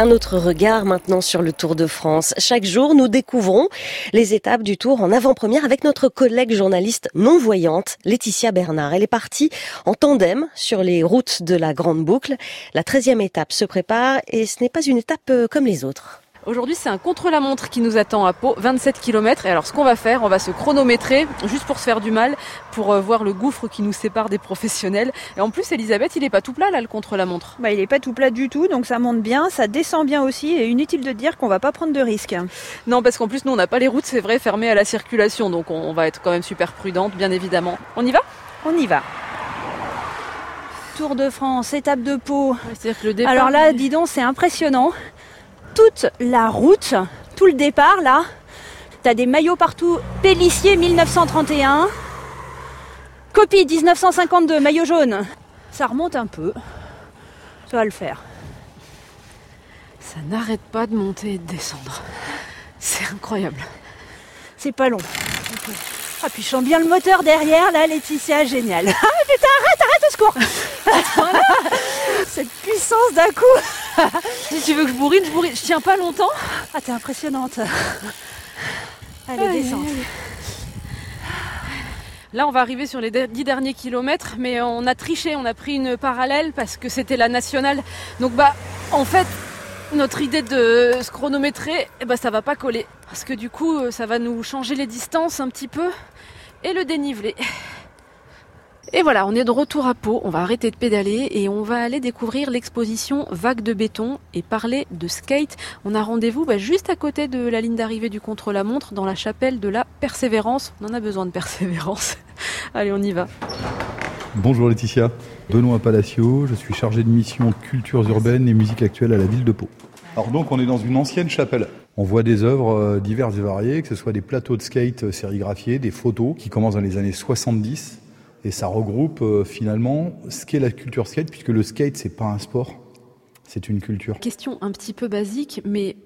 Un autre regard maintenant sur le Tour de France. Chaque jour, nous découvrons les étapes du Tour en avant-première avec notre collègue journaliste non-voyante, Laetitia Bernard. Elle est partie en tandem sur les routes de la Grande Boucle. La 13e étape se prépare et ce n'est pas une étape euh, comme les autres. Aujourd'hui, c'est un contre-la-montre qui nous attend à Pau, 27 km. Et alors, ce qu'on va faire, on va se chronométrer, juste pour se faire du mal, pour euh, voir le gouffre qui nous sépare des professionnels. Et en plus, Elisabeth, il est pas tout plat, là, le contre-la-montre. Bah, il est pas tout plat du tout, donc ça monte bien, ça descend bien aussi. Et inutile de dire qu'on va pas prendre de risques. Non, parce qu'en plus, nous, on n'a pas les routes, c'est vrai, fermées à la circulation. Donc, on va être quand même super prudente, bien évidemment. On y va? On y va. Tour de France, étape de Pau. C'est-à-dire que le départ, Alors là, dis donc, c'est impressionnant. Toute la route, tout le départ là, t'as des maillots partout. Pélissier 1931, copie 1952, maillot jaune. Ça remonte un peu. Ça va le faire. ça n'arrête pas de monter et de descendre. C'est incroyable. C'est pas long. Ah puis je sens bien le moteur derrière là, Laetitia, génial. Ah putain, arrête, arrête, au secours Cette puissance d'un coup Si tu veux que je bourrine, je bourrine. Je tiens pas longtemps. Ah t'es impressionnante Allez, descends. Là, on va arriver sur les dix derniers kilomètres, mais on a triché, on a pris une parallèle parce que c'était la nationale. Donc, bah, en fait, notre idée de se chronométrer, eh ben, ça va pas coller. Parce que du coup, euh, ça va nous changer les distances un petit peu et le dénivelé. Et voilà, on est de retour à Pau, on va arrêter de pédaler et on va aller découvrir l'exposition Vague de béton et parler de skate. On a rendez-vous bah, juste à côté de la ligne d'arrivée du contre-la-montre dans la chapelle de la Persévérance. On en a besoin de persévérance. Allez, on y va. Bonjour Laetitia, Benoît Palacio, je suis chargé de mission cultures urbaines et musique actuelle à la ville de Pau. Alors donc on est dans une ancienne chapelle. On voit des œuvres euh, diverses et variées, que ce soit des plateaux de skate euh, sérigraphiés, des photos qui commencent dans les années 70 et ça regroupe euh, finalement ce qu'est la culture skate puisque le skate c'est pas un sport, c'est une culture. Question un petit peu basique, mais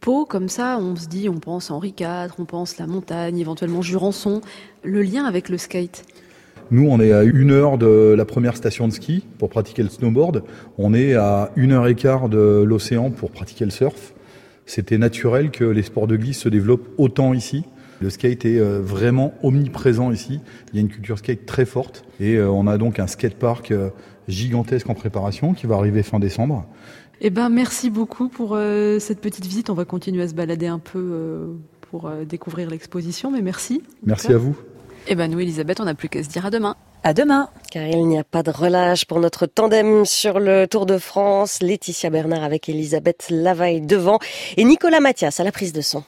Pau, comme ça, on se dit, on pense Henri IV, on pense la montagne, éventuellement Jurançon. Le lien avec le skate? Nous, on est à une heure de la première station de ski pour pratiquer le snowboard. On est à une heure et quart de l'océan pour pratiquer le surf. C'était naturel que les sports de glisse se développent autant ici. Le skate est euh, vraiment omniprésent ici. Il y a une culture skate très forte et euh, on a donc un skatepark euh, gigantesque en préparation qui va arriver fin décembre. Eh ben, merci beaucoup pour euh, cette petite visite. On va continuer à se balader un peu euh, pour euh, découvrir l'exposition, mais merci. Merci à vous. Eh ben, nous, Elisabeth, on n'a plus qu'à se dire à demain. À demain Car il n'y a pas de relâche pour notre tandem sur le Tour de France. Laetitia Bernard avec Elisabeth Lavaille devant et Nicolas Mathias à la prise de son.